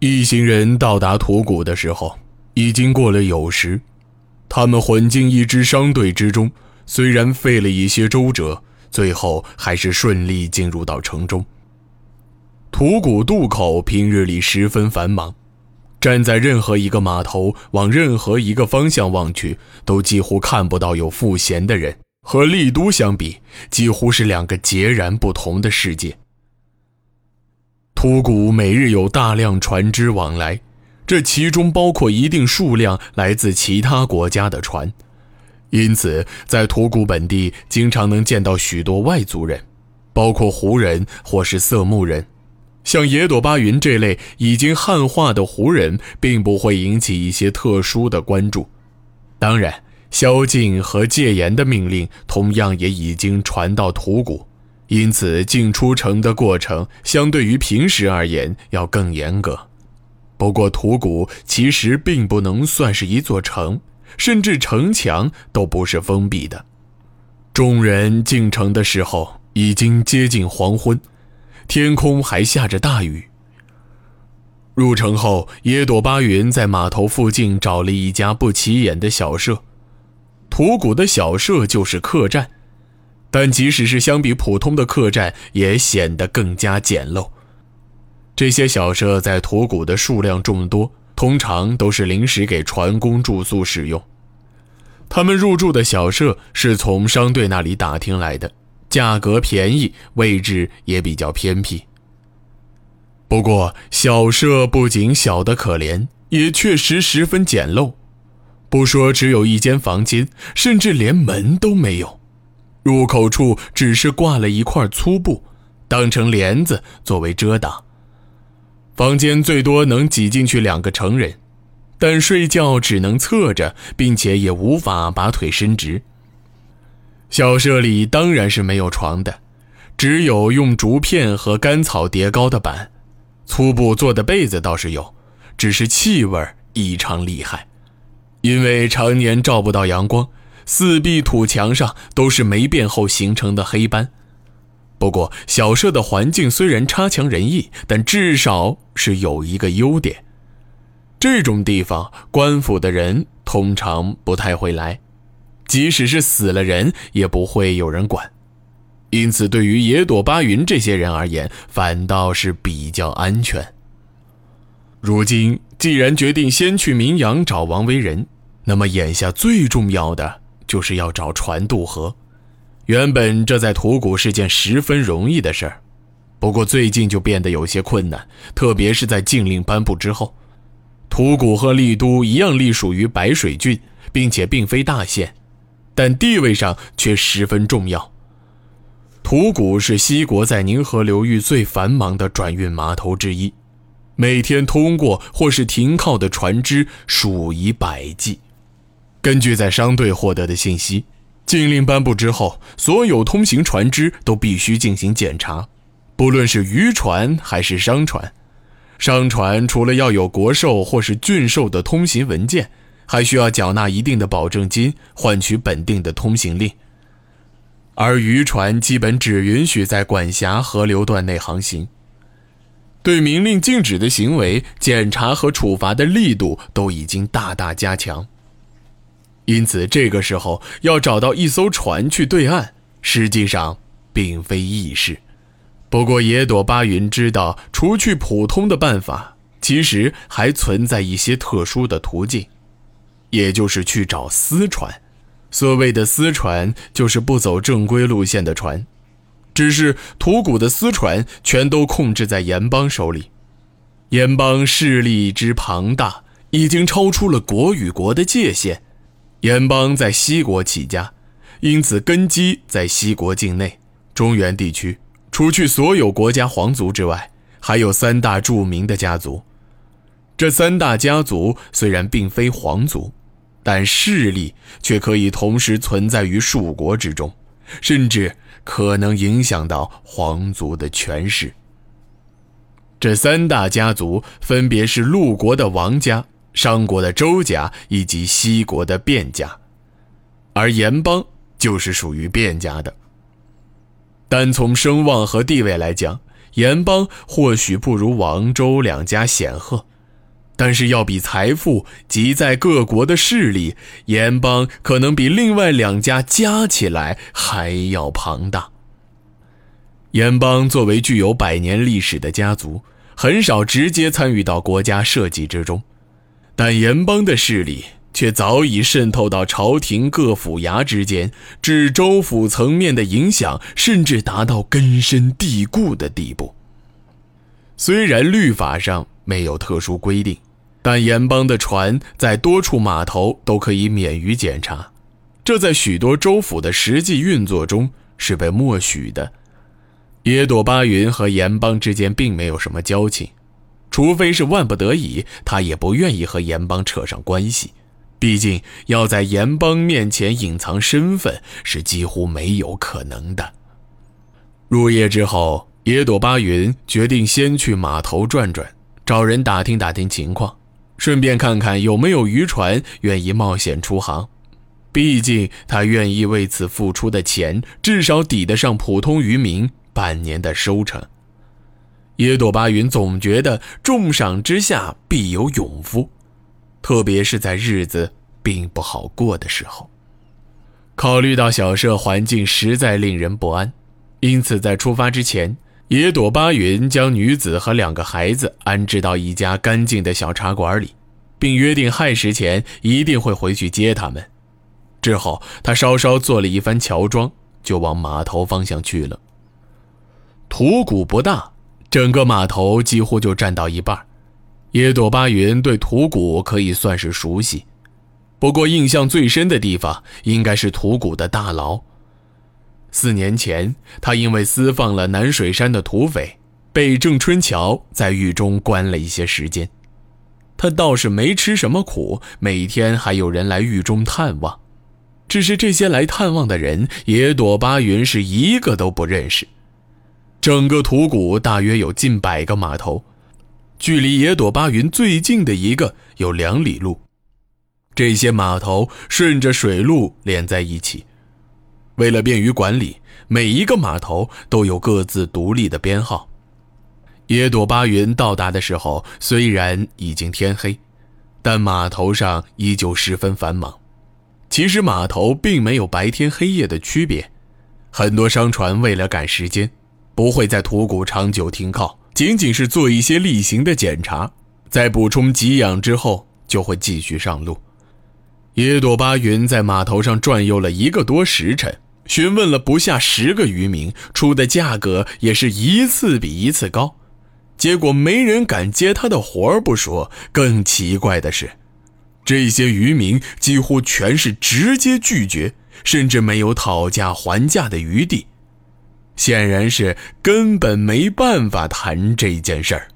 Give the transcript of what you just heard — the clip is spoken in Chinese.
一行人到达吐谷的时候，已经过了酉时。他们混进一支商队之中，虽然费了一些周折，最后还是顺利进入到城中。吐谷渡口平日里十分繁忙，站在任何一个码头，往任何一个方向望去，都几乎看不到有赋闲的人。和丽都相比，几乎是两个截然不同的世界。吐谷每日有大量船只往来。这其中包括一定数量来自其他国家的船，因此在吐谷本地经常能见到许多外族人，包括胡人或是色目人。像野朵巴云这类已经汉化的胡人，并不会引起一些特殊的关注。当然，宵禁和戒严的命令同样也已经传到吐谷，因此进出城的过程相对于平时而言要更严格。不过，吐谷其实并不能算是一座城，甚至城墙都不是封闭的。众人进城的时候，已经接近黄昏，天空还下着大雨。入城后，耶朵巴云在码头附近找了一家不起眼的小舍。吐谷的小舍就是客栈，但即使是相比普通的客栈，也显得更加简陋。这些小舍在驼谷的数量众多，通常都是临时给船工住宿使用。他们入住的小舍是从商队那里打听来的，价格便宜，位置也比较偏僻。不过，小舍不仅小得可怜，也确实十分简陋。不说只有一间房间，甚至连门都没有，入口处只是挂了一块粗布，当成帘子作为遮挡。房间最多能挤进去两个成人，但睡觉只能侧着，并且也无法把腿伸直。小舍里当然是没有床的，只有用竹片和干草叠高的板，粗布做的被子倒是有，只是气味异常厉害，因为常年照不到阳光，四壁土墙上都是霉变后形成的黑斑。不过，小舍的环境虽然差强人意，但至少是有一个优点：这种地方官府的人通常不太会来，即使是死了人，也不会有人管。因此，对于野朵巴云这些人而言，反倒是比较安全。如今，既然决定先去明阳找王维仁，那么眼下最重要的就是要找船渡河。原本这在吐谷是件十分容易的事儿，不过最近就变得有些困难，特别是在禁令颁布之后。吐谷和丽都一样隶属于白水郡，并且并非大县，但地位上却十分重要。吐谷是西国在宁河流域最繁忙的转运码头之一，每天通过或是停靠的船只数以百计。根据在商队获得的信息。禁令颁布之后，所有通行船只都必须进行检查，不论是渔船还是商船。商船除了要有国寿或是郡寿的通行文件，还需要缴纳一定的保证金，换取本定的通行令。而渔船基本只允许在管辖河流段内航行。对明令禁止的行为，检查和处罚的力度都已经大大加强。因此，这个时候要找到一艘船去对岸，实际上并非易事。不过，野朵巴云知道，除去普通的办法，其实还存在一些特殊的途径，也就是去找私船。所谓的私船，就是不走正规路线的船。只是吐谷的私船全都控制在盐帮手里，盐帮势力之庞大，已经超出了国与国的界限。盐帮在西国起家，因此根基在西国境内。中原地区，除去所有国家皇族之外，还有三大著名的家族。这三大家族虽然并非皇族，但势力却可以同时存在于数国之中，甚至可能影响到皇族的权势。这三大家族分别是陆国的王家。商国的周家以及西国的卞家，而盐帮就是属于卞家的。单从声望和地位来讲，盐帮或许不如王周两家显赫，但是要比财富及在各国的势力，盐帮可能比另外两家加起来还要庞大。盐帮作为具有百年历史的家族，很少直接参与到国家设计之中，但盐帮的势力。却早已渗透到朝廷各府衙之间，至州府层面的影响，甚至达到根深蒂固的地步。虽然律法上没有特殊规定，但盐帮的船在多处码头都可以免于检查，这在许多州府的实际运作中是被默许的。野朵巴云和盐帮之间并没有什么交情，除非是万不得已，他也不愿意和盐帮扯上关系。毕竟要在盐帮面前隐藏身份是几乎没有可能的。入夜之后，野朵巴云决定先去码头转转，找人打听打听情况，顺便看看有没有渔船愿意冒险出航。毕竟他愿意为此付出的钱，至少抵得上普通渔民半年的收成。野朵巴云总觉得重赏之下必有勇夫。特别是在日子并不好过的时候，考虑到小舍环境实在令人不安，因此在出发之前，野朵巴云将女子和两个孩子安置到一家干净的小茶馆里，并约定亥时前一定会回去接他们。之后，他稍稍做了一番乔装，就往码头方向去了。土谷不大，整个码头几乎就占到一半。野朵巴云对土谷可以算是熟悉，不过印象最深的地方应该是土谷的大牢。四年前，他因为私放了南水山的土匪，被郑春桥在狱中关了一些时间。他倒是没吃什么苦，每天还有人来狱中探望。只是这些来探望的人，野朵巴云是一个都不认识。整个土谷大约有近百个码头。距离野朵巴云最近的一个有两里路，这些码头顺着水路连在一起。为了便于管理，每一个码头都有各自独立的编号。野朵巴云到达的时候，虽然已经天黑，但码头上依旧十分繁忙。其实码头并没有白天黑夜的区别，很多商船为了赶时间，不会在土谷长久停靠。仅仅是做一些例行的检查，在补充给养之后，就会继续上路。野朵巴云在码头上转悠了一个多时辰，询问了不下十个渔民，出的价格也是一次比一次高。结果没人敢接他的活儿不说，更奇怪的是，这些渔民几乎全是直接拒绝，甚至没有讨价还价的余地。显然是根本没办法谈这件事儿。